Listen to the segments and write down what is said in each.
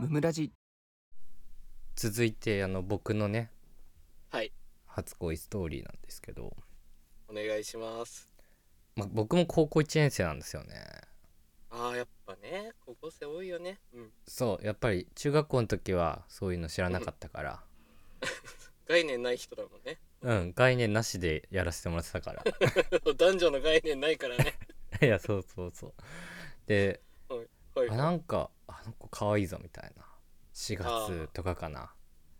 ムムラジ。続いてあの僕のねはい。初恋ストーリーなんですけど、お願いします。まあ、僕も高校1年生なんですよね。あーやっぱね。高校生多いよね。うん。そうやっぱり中学校の時はそういうの知らなかったから。概念ない人だもんね。うん概念なしでやらせてもらってたから。男女の概念ないからね。いやそうそうそう。ではいあなんかあの子可愛いぞみたいな。4月とかかな。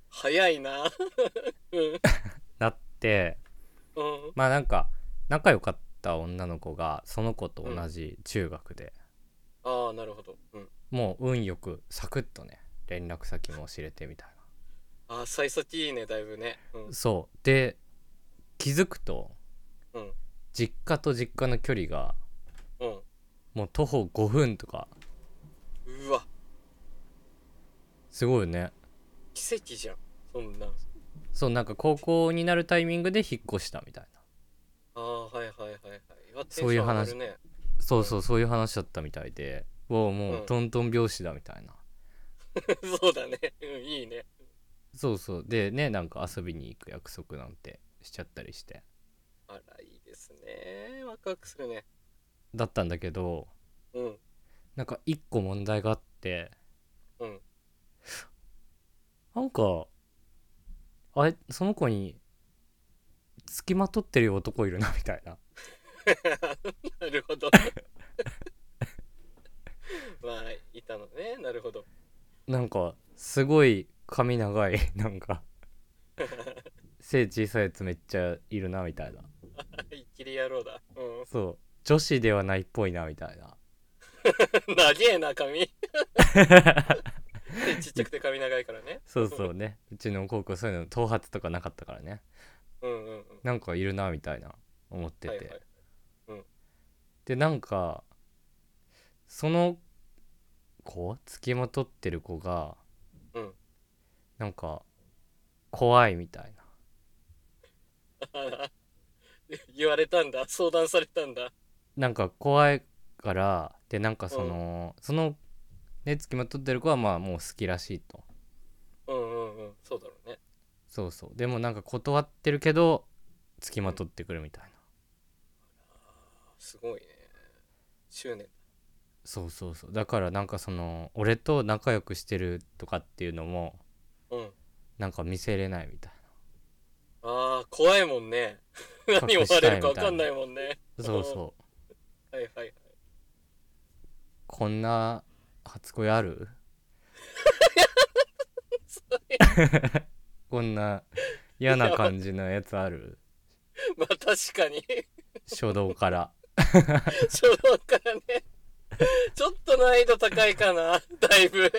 早いな。うん。なってうん。まあなんか仲良かった女の子がその子と同じ中学で、ああなるほど。うん。もう運よくサクッとね連絡先も知れてみたいああ幸先いいねだいぶね。うん。なそう。で気づくとうん。実家と実家の距離がうん。もう徒歩5分とかうわすごいよね。奇跡じゃん。そんな。そうなんか高校になるタイミングで引っ越したみたいな。ああはいはいはいはい。わそういう話。ね。そうそうそういう話だったみたいで。おうもうん。うトントン拍子だみたいな、そうだね。うんいいね。そうそう。でねなんか遊びに行く約束なんてしちゃったりして。あらいいですね。ワクワクするね。だったんだけどうん。なんか一個問題があって。うんなんかあれその子に付きまとってる男いるな みたいな。なるほど。まあいたのね。なるほど。なんかすごい髪長いなんか。背小さいやつめっちゃいるなみたいな。一気り野郎だ。うん。そう。女子ではないっぽいなみたいな。長えな髪。ちっちゃくて髪長いからねそうそうね。うちの高校そういうの頭髪とかなかったからね。うんうんうん。なんかいるなみたいな思ってて、はいはい。でなんかその子付きまとってる子がうん。なんか怖いみたいな。言われたんだ。相談されたんだ。なんか怖いからでなんかその、そのね付きまとってる子はまあもう好きらしいと。うんうんうんそうだろうね。そうそう。でもなんか断ってるけど付きまとってくるみたいな。すごいね。執念。そうそうそう。だからなんかその俺と仲良くしてるとかっていうのもうん。なんか見せれないみたいあー怖いもんね。隠何をされるか分かんないもんね。なそうそう。はいはいはい。こんな初恋ある？こんな嫌な感じのやつある？まあ確かに。初動から。初動からね。ちょっと難易度高いかなだいぶ。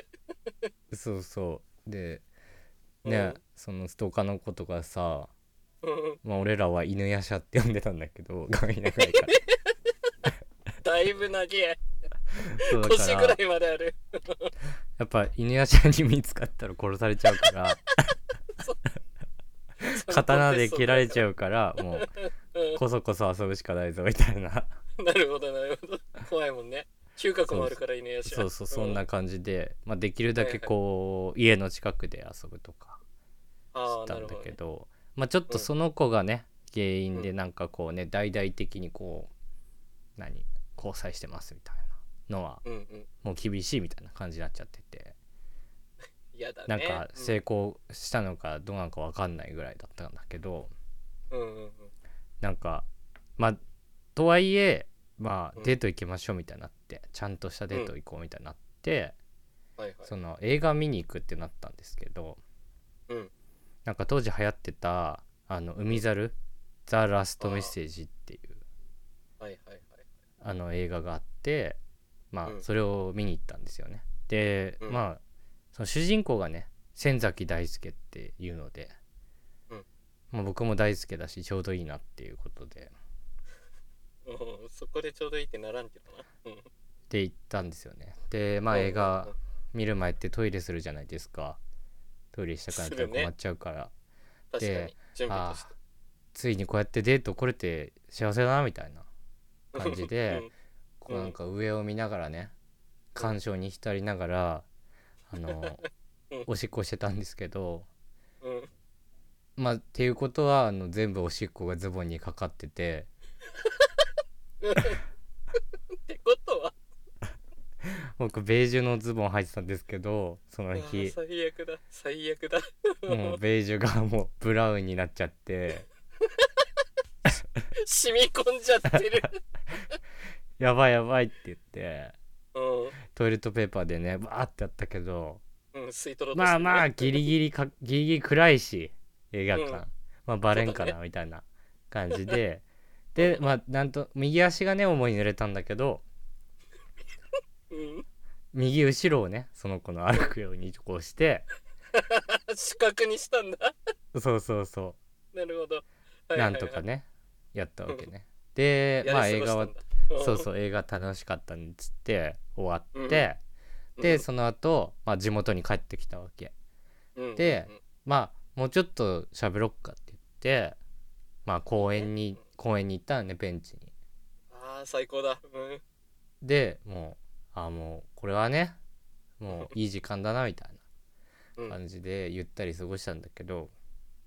そうそう。でね、うん。そのストーカーの子とかさ、うん。まあ、俺らは犬やしゃって呼んでたんだけど髪長いから。だいぶ長え。腰ぐからいまであるやっぱ犬やしゃに見つかったら殺されちゃうから。刀で切られちゃうからもううこそこそ遊ぶしかないぞみたいな。んなるほどなるほど。怖いもんね。嗅覚もあるから犬やしそうそうそんな感じで、まあ、できるだけこう、家の近くで遊ぶとかあしたんだあなるほどね。けどまあちょっとその子がね、原因でなんかこうね大々的にこう何交際してますみたいなのはうんうん。もう厳しいみたいな感じになっちゃってて、嫌だね。なんか成功したのかどうなのか分かんないぐらいだったんだけどうんうんうん。なんかまあとはいえまうん。あデート行きましょうみたいになって、ちゃんとしたデート行こうみたいになって、はいはい。その映画見に行くってなったんですけどうん。なんか当時流行ってた「あの海猿ザ・ラスト・メッセージ」っていうはいはいはい。あの映画があってまうん。あそれを見に行ったんですよね。で、うん。まあその主人公がね千崎大輔っていうので、うん。まあ、僕も大好きだしちょうどいいなっていうことで。うん。そこでちょうどいいってならんけどなうんで行ったんですよね。でまあうん。映画見る前ってトイレするじゃないですか。トイレしたくなったら困っちゃうから、確かでに準備として。ついにこうやってデート来れて幸せだなみたいな感じで、うんこうなんか上を見ながらね鑑賞に浸りながらあのうん。おしっこしてたんですけどうん。まあっていうことはあの全部おしっこがズボンにかかってて。ってことは？僕ベージュのズボン履いてたんですけどその日。最悪だ。最悪だ。もうベージュがもうブラウンになっちゃって。染み込んじゃってるやばいやばいって言ってうトイレットペーパーでねバーってやったけどんうん吸い取ろうとまあしてるね。まあギリギリか ギリギリ暗いし映画館、うん。まあバレんかそうだなみたいな感じで。でまあなんと右足がね主に濡れたんだけどうん。右後ろをねその子の歩くようにこうして 四角にしたんだ。そうそうそなるほど、うなんとかねやったわけね。でまあ映画はそううそう映画楽しかったんつって終わうんって、ん。でその後、まあ地元に帰ってきたわけ。うんでまあもうちょっと喋ろっかって言ってまあ公園に公園に行ったのねベンチに。ああ最高だ。うん。でもうあもうこれはねもういい時間だなみたいうん。な感じでゆったり過ごしたんだけど、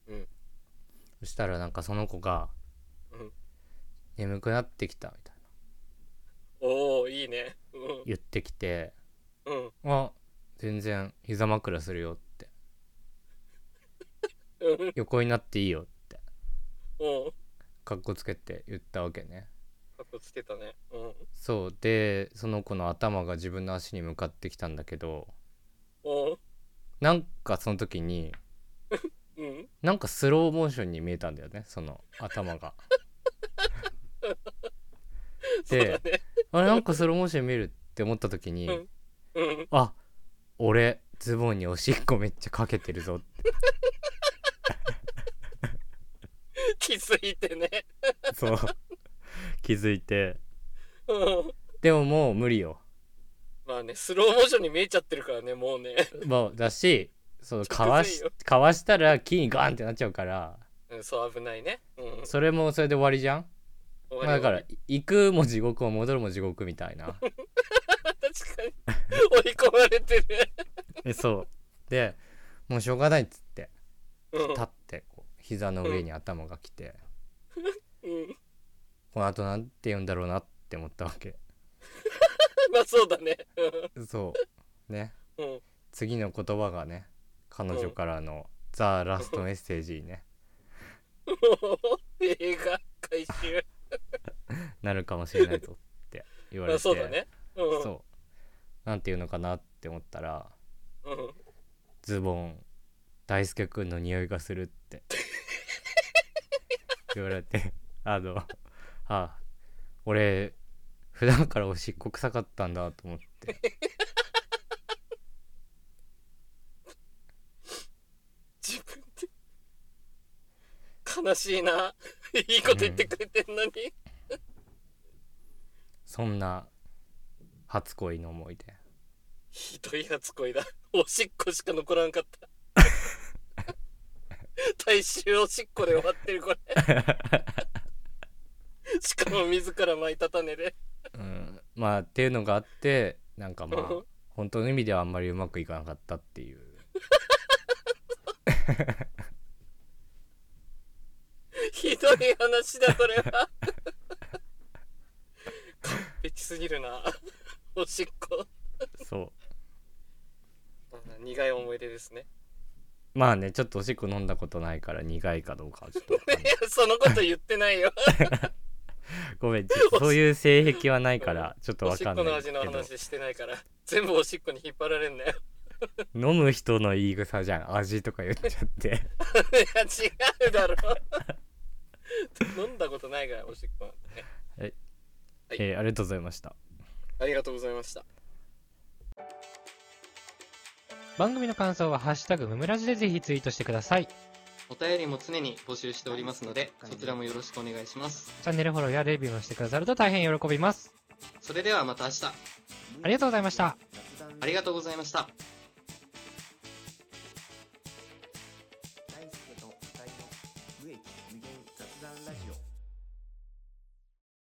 うん。そしたらなんかその子がうん「眠くなってきた」みたいないいね。うん。言ってきてうん「あ全然膝枕するよ」って。うん「横になっていいよ」って。うん。かっこつけて言ったわけね。かっこつけたね。うん。そう。でその子の頭が自分の足に向かってきたんだけどうん。なんかその時に うん。なんかスローモーションに見えたんだよねその頭が。そうだね。あれなんかスローモーション見えるって思った時に、うん。うん。あ俺ズボンにおしっこめっちゃかけてるぞって。気づいてね。そう。気づいて。うん。でももう無理よ。まあねスローモーションに見えちゃってるからねもうね。もうだしそうかわしかわしたら木にガンってなっちゃうから。うんそう危ないね。うん。それもそれで終わりじゃん、終まあ、だから行くも地獄も戻るも地獄みたいな。り 確かに。追い込まれてる。えそう。でもうしょうがないっつって。うん。立ってこう膝の上に頭が来て、うん。この後なんて言うんだろうなって思ったわけ。まあそうだね。そう。ね。うん。うん次の言葉がね彼女からの「ザ・ラストメッセージ」にね。映画回収なるかもしれないぞって言われて。あそうだね。うんそう。なんて言うのかなって思ったらうん「ズボン大輔くんの匂いがする」って。言われて。あのあ俺普段からおしっこ臭かったんだと思って自分で悲しいな。いいこと言ってくれてんのに、そんな初恋の思い出。ひどい初恋だ。おしっこしか残らんかった。大衆おしっこで終わってるこれ。しかも自ら巻いた種で。うん。まあっていうのがあってなんかまあ本当の意味ではあんまりうまくいかなかったっていう。ひどい話だそれは。完璧すぎるな。おしっこ。そう。うん苦い思い出ですね。まあねちょっとおしっこ飲んだことないから苦いかどうかはちょっとい。いやそのこと言ってないよ。ごめんそういう性癖はないからちょっとおわかんないしっこの味の話してないから全部おしっこに引っ張られんなよ。飲む人の言い草じゃん。味とか言っちゃって。いや違うだろ 飲んだことないからおしっこなんてねはい。えーありがとうございました。ありがとうございました。番組の感想は「ハッシュタグムムラジ」でぜひツイートしてください。チお便りも常に募集しておりますので、そちらもよろしくお願いします。ャンネルフォローやレビューもしてくださると大変喜びます。それではまた明日、ありがとうございました。ありがとうございました。